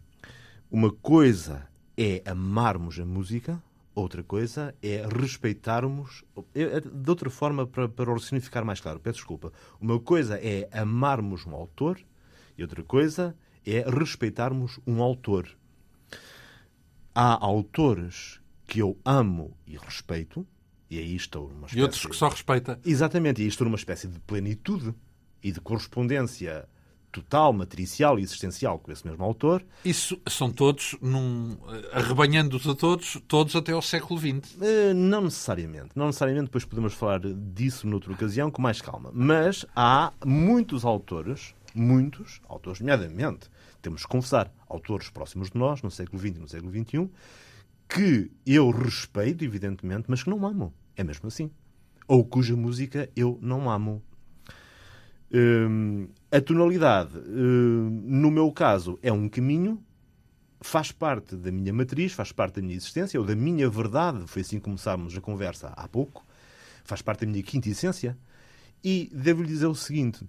uma coisa é amarmos a música, outra coisa é respeitarmos. é- De outra forma, para, para o raciocínio ficar mais claro, peço desculpa. Uma coisa é amarmos um autor e outra coisa é respeitarmos um autor. Há autores que eu amo e respeito, e aí estou numa espécie... E outros que só respeita. Exatamente, e estou numa espécie de plenitude e de correspondência total, matricial e existencial com esse mesmo autor. Isso são todos, num, arrebanhando-os a todos, todos até ao século XX. Eh, Não necessariamente. Não necessariamente, depois podemos falar disso noutra ocasião com mais calma. Mas há muitos autores, muitos autores, nomeadamente, temos que confessar, autores próximos de nós, no século XX e no século XXI, que eu respeito, evidentemente, mas que não amo. É mesmo assim. Ou cuja música eu não amo. Hum, a tonalidade, hum, no meu caso, é um caminho, faz parte da minha matriz, faz parte da minha existência, ou da minha verdade. Foi assim que começámos a conversa há pouco. Faz parte da minha quinta essência. E devo-lhe dizer o seguinte: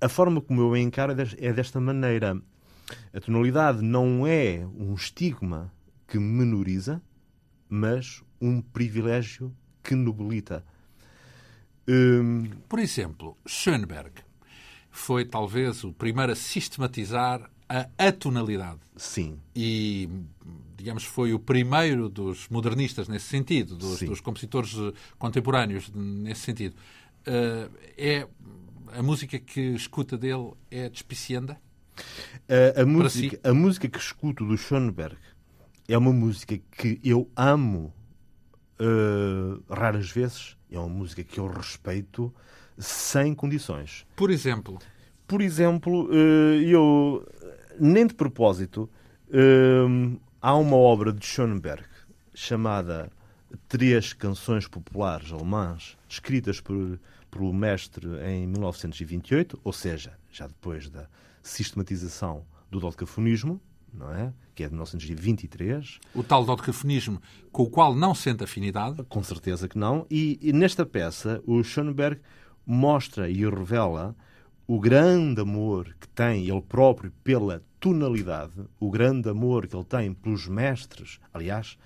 a forma como eu a encaro é é desta maneira. A tonalidade não é um estigma que menoriza, mas um privilégio que nobilita. Hum, Por exemplo, Schoenberg foi talvez o primeiro a sistematizar a atonalidade. sim, e, digamos, foi o primeiro dos modernistas nesse sentido, dos, dos compositores eh, contemporâneos nesse sentido. Eh, é a música que escuta dele é despicienda? A, a si. música, a música que escuto do Schoenberg é uma música que eu amo eh, raras vezes. É uma música que eu respeito sem condições. Por exemplo, Por exemplo, eh, eu, nem de propósito, eh, há uma obra de Schoenberg chamada Três Canções Populares Alemãs, escritas por, pelo mestre em 1928, ou seja, já depois da sistematização do dodecafonismo, não é? Que é de 1923, o tal dodecafonismo com o qual não sente afinidade, com certeza que não. E, e nesta peça, o Schoenberg mostra e revela o grande amor que tem ele próprio pela tonalidade, o grande amor que ele tem pelos mestres. Aliás,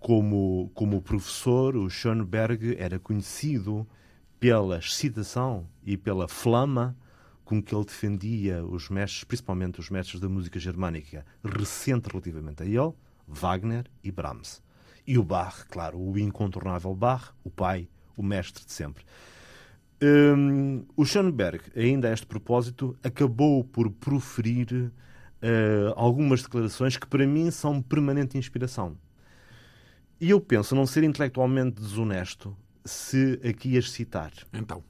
como, como professor, o Schoenberg era conhecido pela excitação e pela flama com que ele defendia os mestres, principalmente os mestres da música germânica, recente relativamente a ele, Wagner e Brahms. E o Bach, claro, o incontornável Bach, o pai, o mestre de sempre. Hum, o Schoenberg, ainda a este propósito, acabou por proferir eh, algumas declarações que para mim são permanente inspiração. E eu penso não ser intelectualmente desonesto se aqui as citar. então,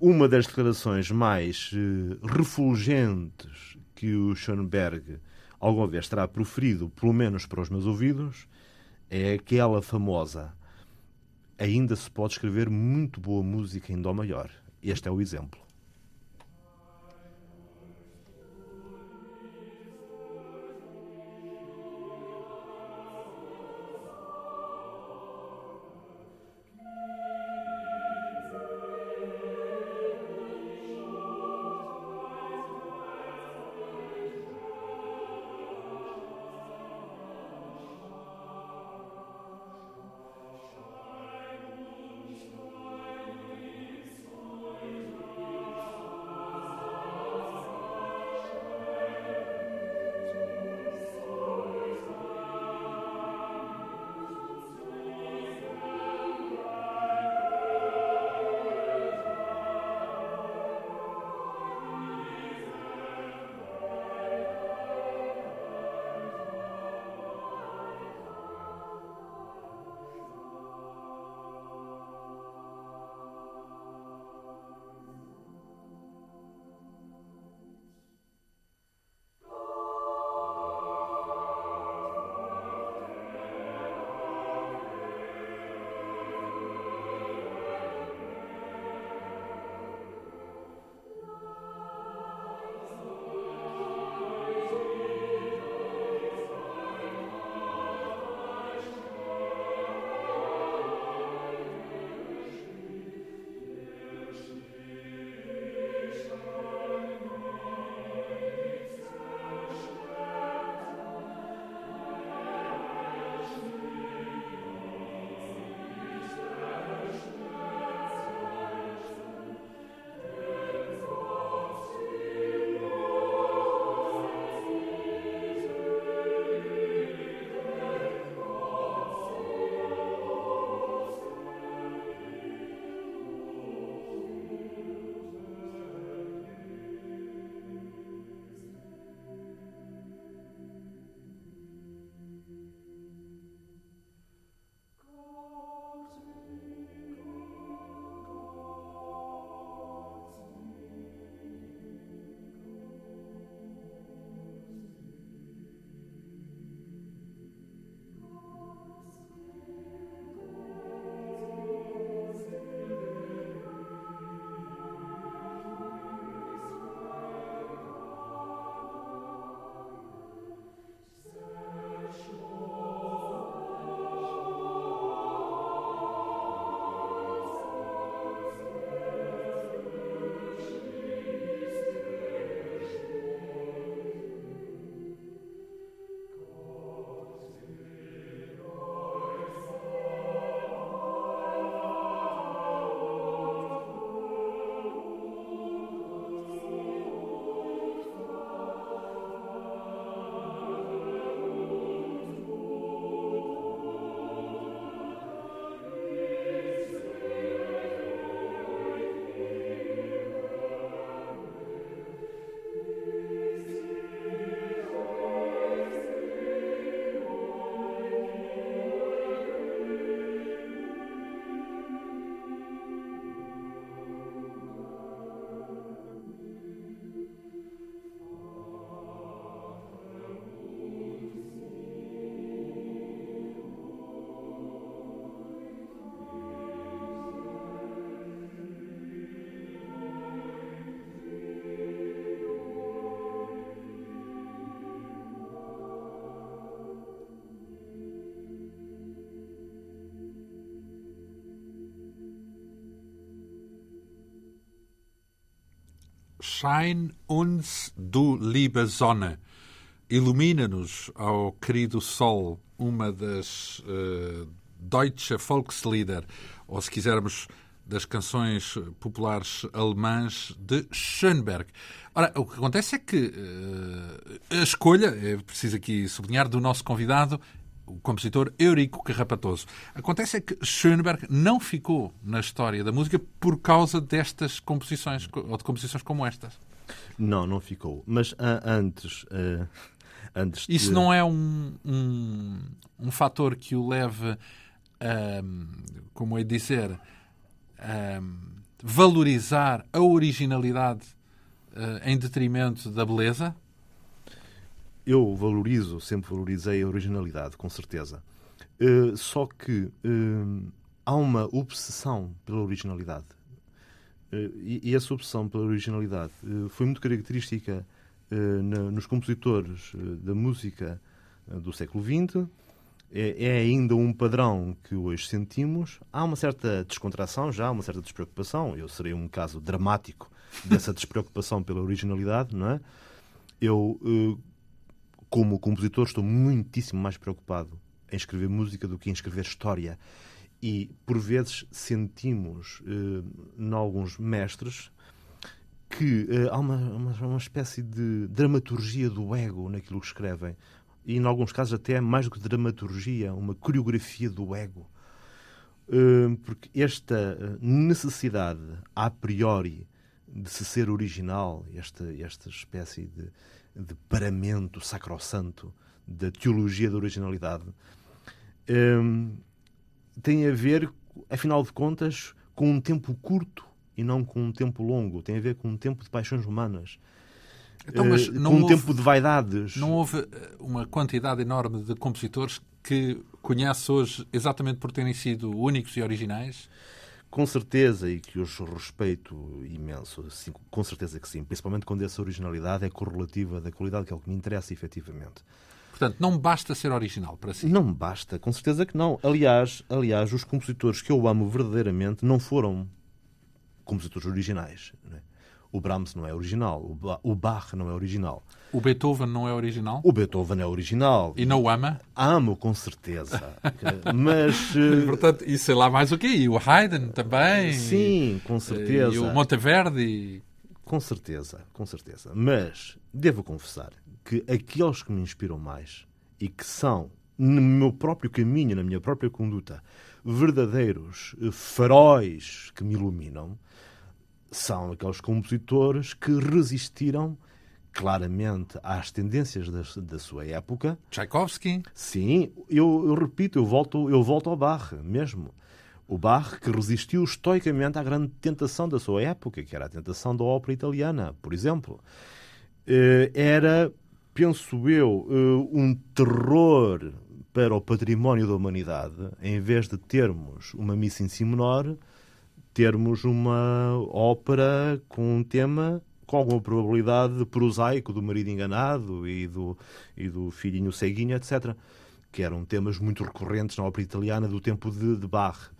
uma das declarações mais eh, refulgentes que o Schoenberg alguma vez terá proferido, pelo menos para os meus ouvidos, é aquela famosa ainda se pode escrever muito boa música em Dó maior. Este é o exemplo. Schein uns du liebe Sonne. Ilumina-nos, ao querido Sol, uma das uh, Deutsche Volkslieder, ou se quisermos, das canções populares alemãs de Schönberg. Ora, o que acontece é que uh, a escolha, é preciso aqui sublinhar, do nosso convidado o compositor Eurico Carrapatoso. Acontece é que Schoenberg não ficou na história da música por causa destas composições, ou de composições como estas. Não, não ficou. Mas uh, antes... Uh, antes Isso de... não é um, um, um fator que o leve a, como é dizer, a valorizar a originalidade uh, em detrimento da beleza? Eu valorizo, sempre valorizei a originalidade, com certeza. Uh, só que uh, há uma obsessão pela originalidade. Uh, e, e, essa obsessão pela originalidade foi muito característica na, nos compositores da música do século XX. É, é, ainda um padrão que hoje sentimos. Há uma certa descontração já, uma certa despreocupação. Eu serei um caso dramático dessa despreocupação pela originalidade, não é? Eu como compositor, estou muitíssimo mais preocupado em escrever música do que em escrever história. E, por vezes, sentimos, eh, em alguns mestres, que eh, há uma, uma, uma, espécie de dramaturgia do ego naquilo que escrevem. E, em alguns casos, até mais do que dramaturgia, uma coreografia do ego. Eh, porque esta eh, necessidade, a priori, de se ser original, esta, esta espécie de de paramento sacrossanto da teologia da originalidade, um, tem a ver, afinal de contas, com um tempo curto e não com um tempo longo. Tem a ver com um tempo de paixões humanas. Então, mas uh, com um houve, tempo de vaidades. Não houve eh, uma quantidade enorme de compositores que conhece hoje exatamente por terem sido únicos e originais? Com certeza, e que os respeito imenso, sim, com certeza que sim, principalmente quando essa originalidade é correlativa da qualidade, que é o que me interessa efetivamente. Portanto, não basta ser original para si. Não basta, com certeza que não. Aliás, aliás, os compositores que eu amo verdadeiramente não foram compositores originais. Não é? O Brahms não é original, o Bach não é original. O Beethoven não é original? O Beethoven é original. E não o ama? Amo, com certeza. Mas. Eh, Portanto, e sei lá mais o quê? E o Haydn também? Sim, com certeza. E o Monteverdi? Com certeza, com certeza. Mas devo confessar que aqueles que me inspiram mais e que são, no meu próprio caminho, na minha própria conduta, verdadeiros faróis que me iluminam, são aqueles compositores que resistiram claramente às tendências da, da sua época. Tchaikovsky? Sim, eu, eu, repito, eu volto, eu volto ao Bach mesmo. O Bach que resistiu estoicamente à grande tentação da sua época, que era a tentação da ópera italiana, por exemplo. Eh, era, penso eu, eh, um terror para o património da humanidade, em vez de termos uma missa em si menor, termos uma ópera com um tema com alguma probabilidade prosaico do marido enganado e do, e do filhinho ceguinho, etc. Que eram temas muito recorrentes na ópera italiana do tempo de, de Bach.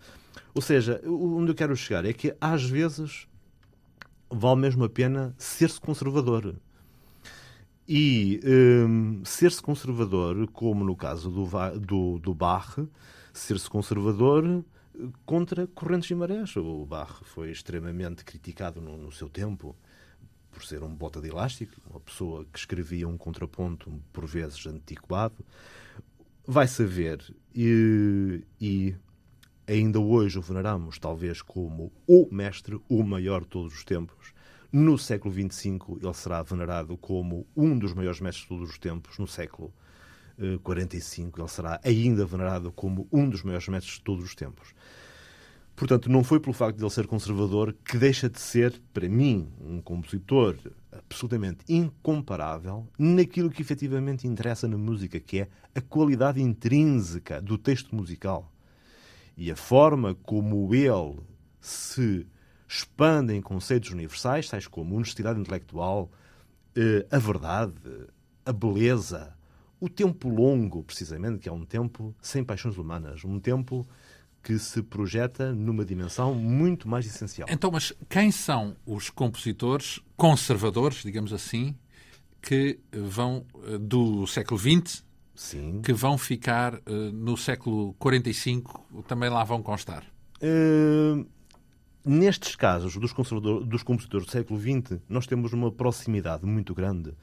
Ou seja, onde eu quero chegar é que às vezes vale mesmo a pena ser-se conservador. E um, ser-se conservador, como no caso do, do, do Bach, ser-se conservador contra correntes e marés. O Bach foi extremamente criticado no, no seu tempo por ser um bota de elástico, uma pessoa que escrevia um contraponto por vezes antiquado, vai saber e, e ainda hoje o veneramos talvez como o mestre, o maior de todos os tempos. No século XXV ele será venerado como um dos maiores mestres de todos os tempos. No século 45 eh, ele será ainda venerado como um dos maiores mestres de todos os tempos. Portanto, não foi pelo facto de ele ser conservador que deixa de ser, para mim, um compositor absolutamente incomparável naquilo que efetivamente interessa na música, que é a qualidade intrínseca do texto musical. E a forma como ele se expande em conceitos universais, tais como honestidade intelectual, eh, a verdade, a beleza, o tempo longo, precisamente, que é um tempo sem paixões humanas, um tempo que se projeta numa dimensão muito mais essencial. Então, mas quem são os compositores conservadores, digamos assim, que vão eh, do século XX, Sim. que vão ficar uh, no século 45, também lá vão constar? Uh, nestes casos dos, dos compositores do século XX, nós temos uma proximidade muito grande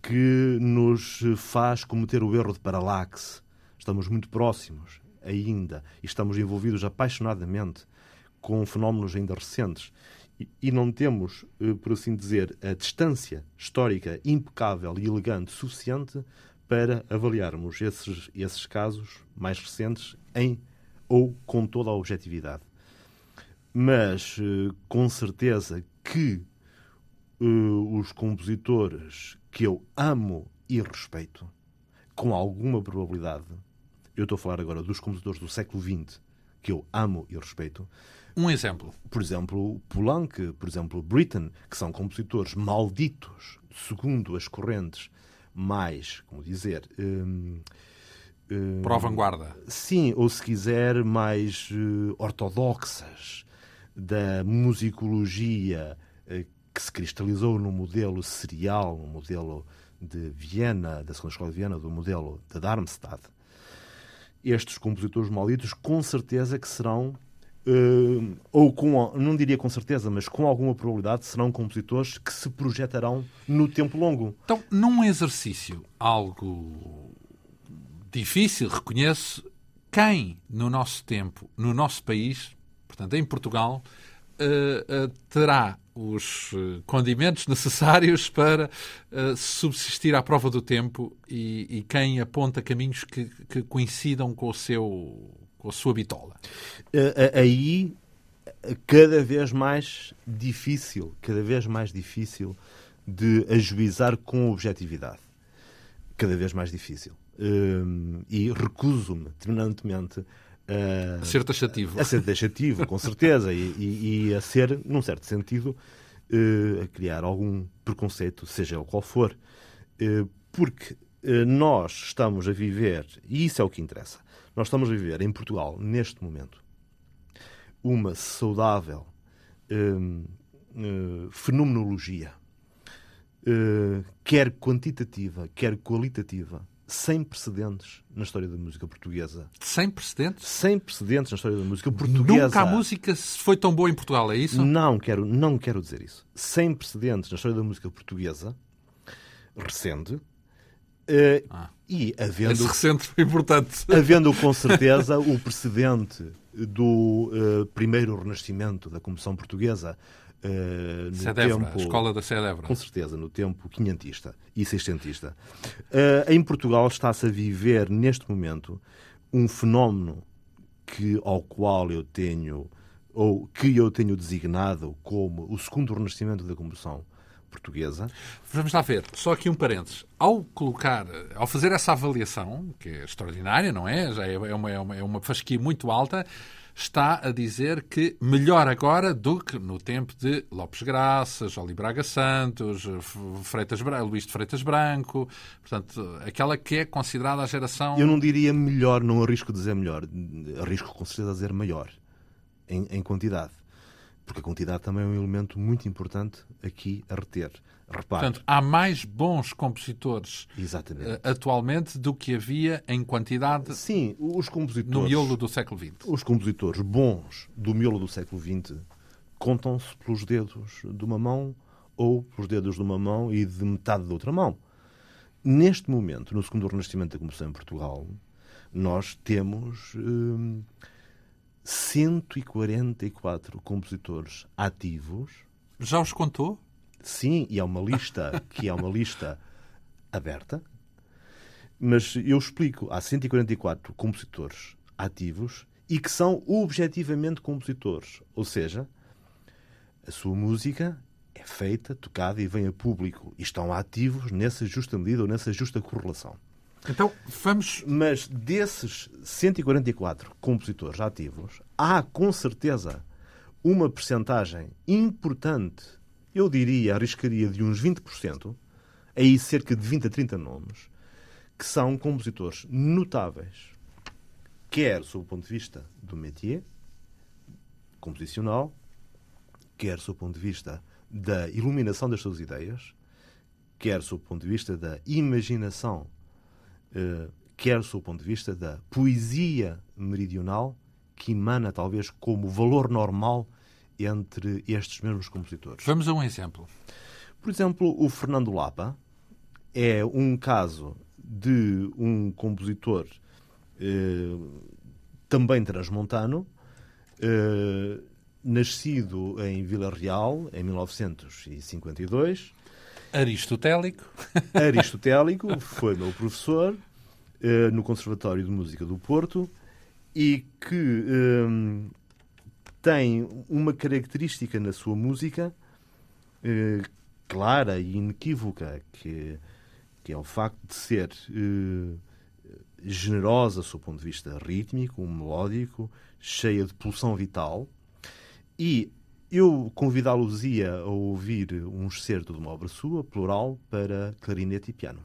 que nos faz cometer o erro de paralaxe. Estamos muito próximos ainda e estamos envolvidos apaixonadamente com fenómenos ainda recentes e não temos, eh, por assim dizer, a distância histórica impecável e elegante suficiente para avaliarmos esses, esses casos mais recentes em ou com toda a objetividade. Mas eh, com certeza que uh, os compositores que eu amo e respeito, com alguma probabilidade, eu estou a falar agora dos compositores do século XX, que eu amo e respeito. Um exemplo. Por exemplo, Poulenc, por exemplo, Britten, que são compositores malditos, segundo as correntes mais, como dizer... Hum, hum, Para a vanguarda. Sim, ou se quiser, mais uh, ortodoxas da musicologia que se cristalizou no modelo serial, no modelo de Viena, da Segunda Escola de Viena, do modelo de Darmstadt estes compositores malditos, com certeza que serão, uh, ou com, não diria com certeza, mas com alguma probabilidade, serão compositores que se projetarão no tempo longo. Então, num exercício algo difícil, reconheço, quem no nosso tempo, no nosso país, portanto em Portugal, uh, uh, terá os eh, condimentos necessários para uh, subsistir à prova do tempo e, e quem aponta caminhos que, que, coincidam com, o seu, com a sua bitola. Uh, aí, cada vez mais difícil, cada vez mais difícil de ajuizar com objetividade. Cada vez mais difícil. E recuso-me terminantemente A ser taxativo. A ser taxativo, com certeza, e, e, e, a ser, num certo sentido, uh, a criar algum preconceito, seja o qual for. Uh, porque nós estamos a viver, e isso é o que interessa, nós estamos a viver em Portugal, neste momento, uma saudável fenomenologia, quer quantitativa, quer qualitativa, sem precedentes na história da música portuguesa. Sem precedentes? Sem precedentes na história da música portuguesa. Nunca a música foi tão boa em Portugal, é isso? Não quero, não quero dizer isso. Sem precedentes na história da música portuguesa, recente, uh, ah. e havendo... Esse recente foi importante. Havendo, com certeza, o precedente do uh, primeiro renascimento da Comissão Portuguesa, Uh, no Cedevra, tempo, a escola da Cedevra. Com certeza, no tempo quinhentista e seiscentista. Uh, em Portugal está-se a viver, neste momento, um fenómeno que, ao qual eu tenho, ou que eu tenho designado como o segundo renascimento da combustão portuguesa. Vamos lá ver, só aqui um parênteses. Ao colocar, ao fazer essa avaliação, que é extraordinária, não é? Já é uma, é uma, é uma fasquia muito alta, está a dizer que melhor agora do que no tempo de Lopes Graças, Oli Braga Santos, Freitas, Luís de Freitas Branco, portanto, aquela que é considerada a geração. Eu não diria melhor, não arrisco dizer melhor, arrisco com certeza dizer maior em, em quantidade. Porque a quantidade também é um elemento muito importante aqui a reter. Repare. Portanto, há mais bons compositores uh, atualmente do que havia em quantidade Sim, os compositores, no miolo do século XX. Os compositores bons do miolo do século XX contam-se pelos dedos de uma mão ou pelos dedos de uma mão e de metade da outra mão. Neste momento, no segundo renascimento da composição em Portugal, nós temos hum, 144 compositores ativos. Já os contou? Sim, e é uma lista que é uma lista aberta. Mas eu explico, há 144 compositores ativos e que são objetivamente compositores. Ou seja, a sua música é feita, tocada e vem a público. E estão ativos nessa justa medida ou nessa justa correlação. Então, vamos. Mas desses 144 compositores ativos, há com certeza uma percentagem importante eu diria, arriscaria de uns 20%, aí cerca de 20 a 30 nomes, que são compositores notáveis, quer sob o ponto de vista do métier composicional, quer sob o ponto de vista da iluminação das suas ideias, quer sob o ponto de vista da imaginação, eh, quer sob o ponto de vista da poesia meridional, que emana talvez como valor normal entre estes mesmos compositores. Vamos a um exemplo. Por exemplo, o Fernando Lapa é um caso de um compositor eh, também transmontano, eh, nascido em Vila Real em 1952. Aristotélico. Aristotélico, foi meu professor eh, no Conservatório de Música do Porto e que eh, tem uma característica na sua música eh, clara e inequívoca, que, que é o facto de ser eh, generosa, do ponto de vista rítmico, melódico, cheia de pulsão vital. E eu convidá-los-ia a ouvir um excerto de uma obra sua, plural, para clarinete e piano.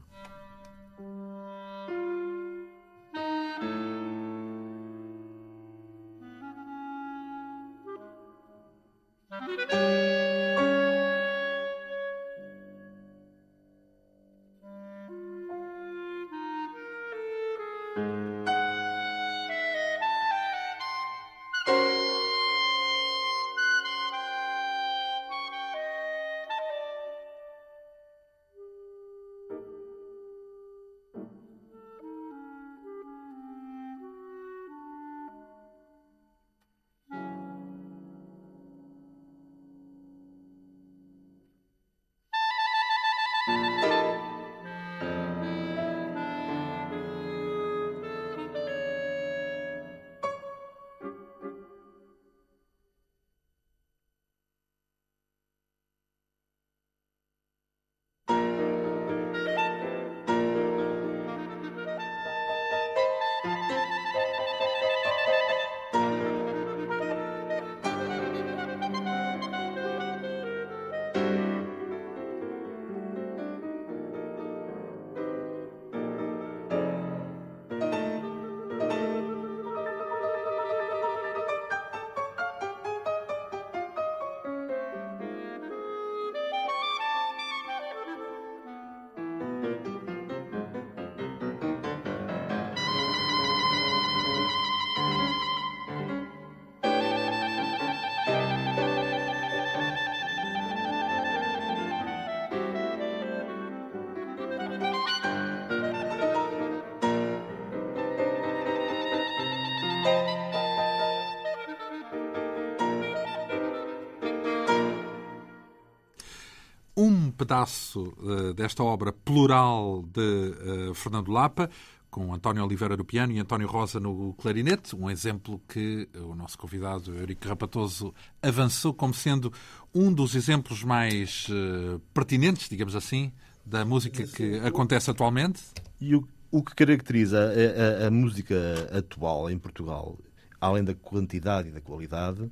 Pedaço uh, desta obra plural de uh, Fernando Lapa, com António Oliveira no piano e António Rosa no clarinete, um exemplo que o nosso convidado Eurico Rapatoso avançou como sendo um dos exemplos mais uh, pertinentes, digamos assim, da música que acontece atualmente. E o, o que caracteriza a, a, a música atual em Portugal, além da quantidade e da qualidade,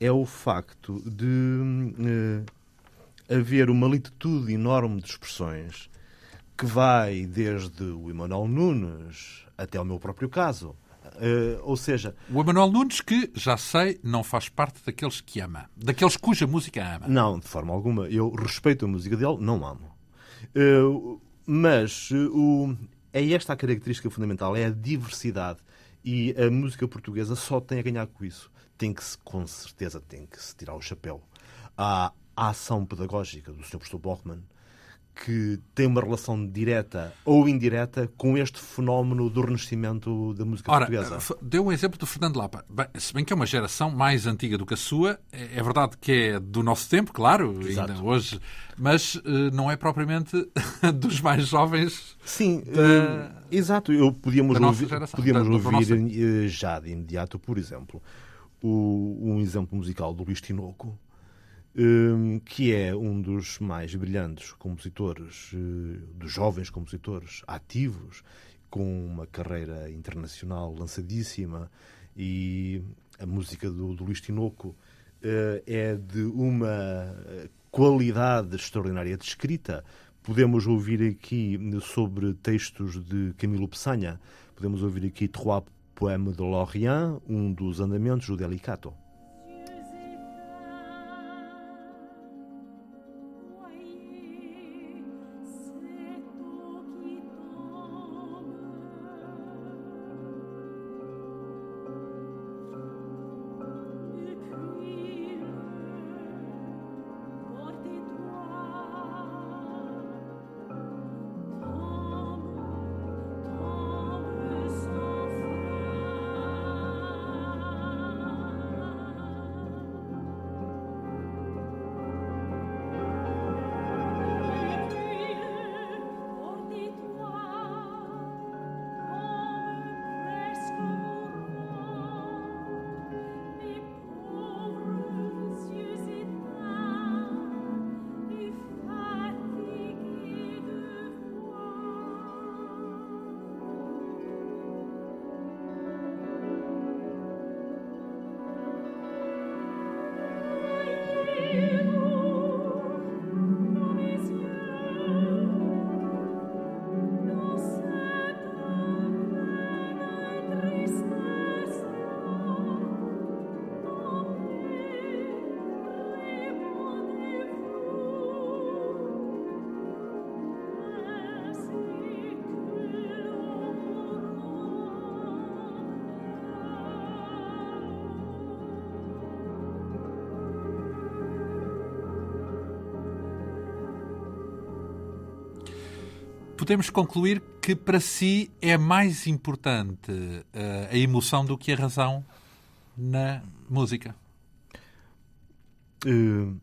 é o facto de haver uma latitude enorme de expressões que vai desde o Emanuel Nunes até o meu próprio caso. Uh, ou seja... O Emanuel Nunes que, já sei, não faz parte daqueles que ama. Daqueles cuja música ama. Não, de forma alguma. Eu respeito a música dele, não amo. Uh, mas uh, é esta a característica fundamental, é a diversidade. E a música portuguesa só tem a ganhar com isso. Tem que se, com certeza, tem que se tirar o chapéu. Há, a ação pedagógica do Sr. Professor Borgman, que tem uma relação direta ou indireta com este fenómeno do renascimento da música Ora, portuguesa. Deu um exemplo do Fernando Lapa. Bem, se bem que é uma geração mais antiga do que a sua, é, é verdade que é do nosso tempo, claro, Exato. ainda hoje, mas uh, não é propriamente dos mais jovens. Sim, da, uh, exato. Eu podíamos ouvir, podíamos da, ouvir uh, já de imediato, por exemplo, o, um exemplo musical do Luís Tinoco que é um dos mais brilhantes compositores, eh, dos jovens compositores ativos, com uma carreira internacional lançadíssima e a música do, do Luís Tinoco eh, é de uma qualidade extraordinária de escrita. Podemos ouvir aqui sobre textos de Camilo Peçanha, podemos ouvir aqui Trois poema de Lorient, um dos andamentos do Delicato. Podemos concluir que para si é mais importante uh, a emoção do que a razão na música? Uh,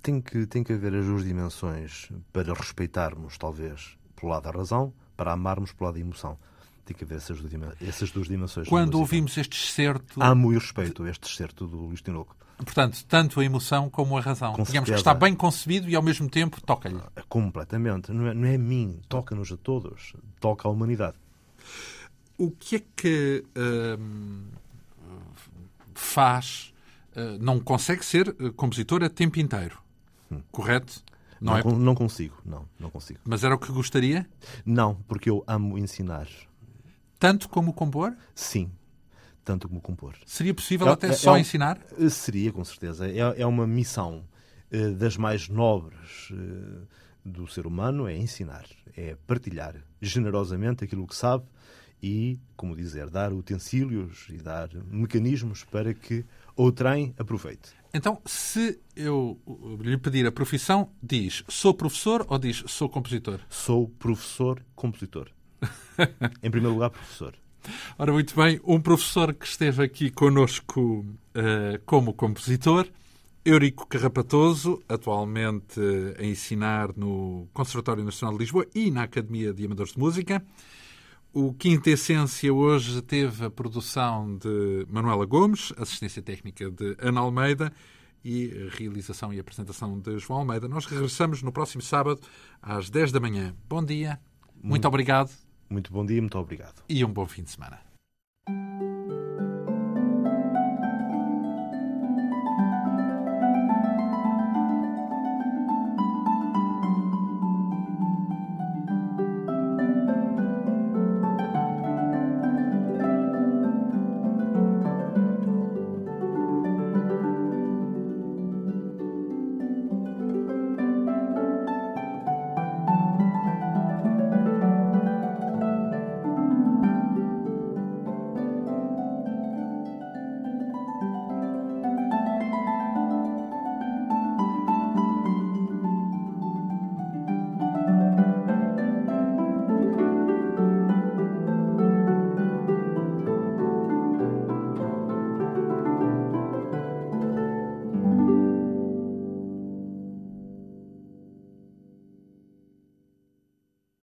tem, que, tem que haver as duas dimensões para respeitarmos, talvez, pelo lado da razão, para amarmos pelo lado da emoção. Tem que haver essas duas, essas duas dimensões. Quando ouvimos este excerto. Amo e respeito este excerto do Luís Tinoco. Portanto, tanto a emoção como a razão. Com Digamos certeza. que está bem concebido e ao mesmo tempo toca-lhe. Completamente. Não é, não é a mim, toca-nos a todos. Toca a humanidade. O que é que hum, faz. Uh, não consegue ser eh, compositor a tempo inteiro, hum. correto? Não, não, é... não consigo, não, não consigo. Mas era o que gostaria? Não, porque eu amo ensinar. Tanto como compor? Sim, tanto como compor. Seria possível é, até é, só é ensinar? Seria, com certeza. É, é uma missão uh, das mais nobres uh, do ser humano, é ensinar, é partilhar generosamente aquilo que sabe e, como dizer, dar utensílios e dar mecanismos para que outrem aproveite. Então, se eu lhe pedir a profissão, diz sou professor ou diz sou compositor? Sou professor-compositor. em primeiro lugar, professor. Ora, muito bem, um professor que esteve aqui conosco uh, como compositor, Eurico Carrapatoso, atualmente a ensinar no Conservatório Nacional de Lisboa e na Academia de Amadores de Música. O Quinta Essência hoje teve a produção de Manuela Gomes, assistência técnica de Ana Almeida e realização e apresentação de João Almeida. Nós regressamos no próximo sábado às 10 da manhã. Bom dia, muito, muito obrigado muito bom dia, muito obrigado. E um bom fim de semana.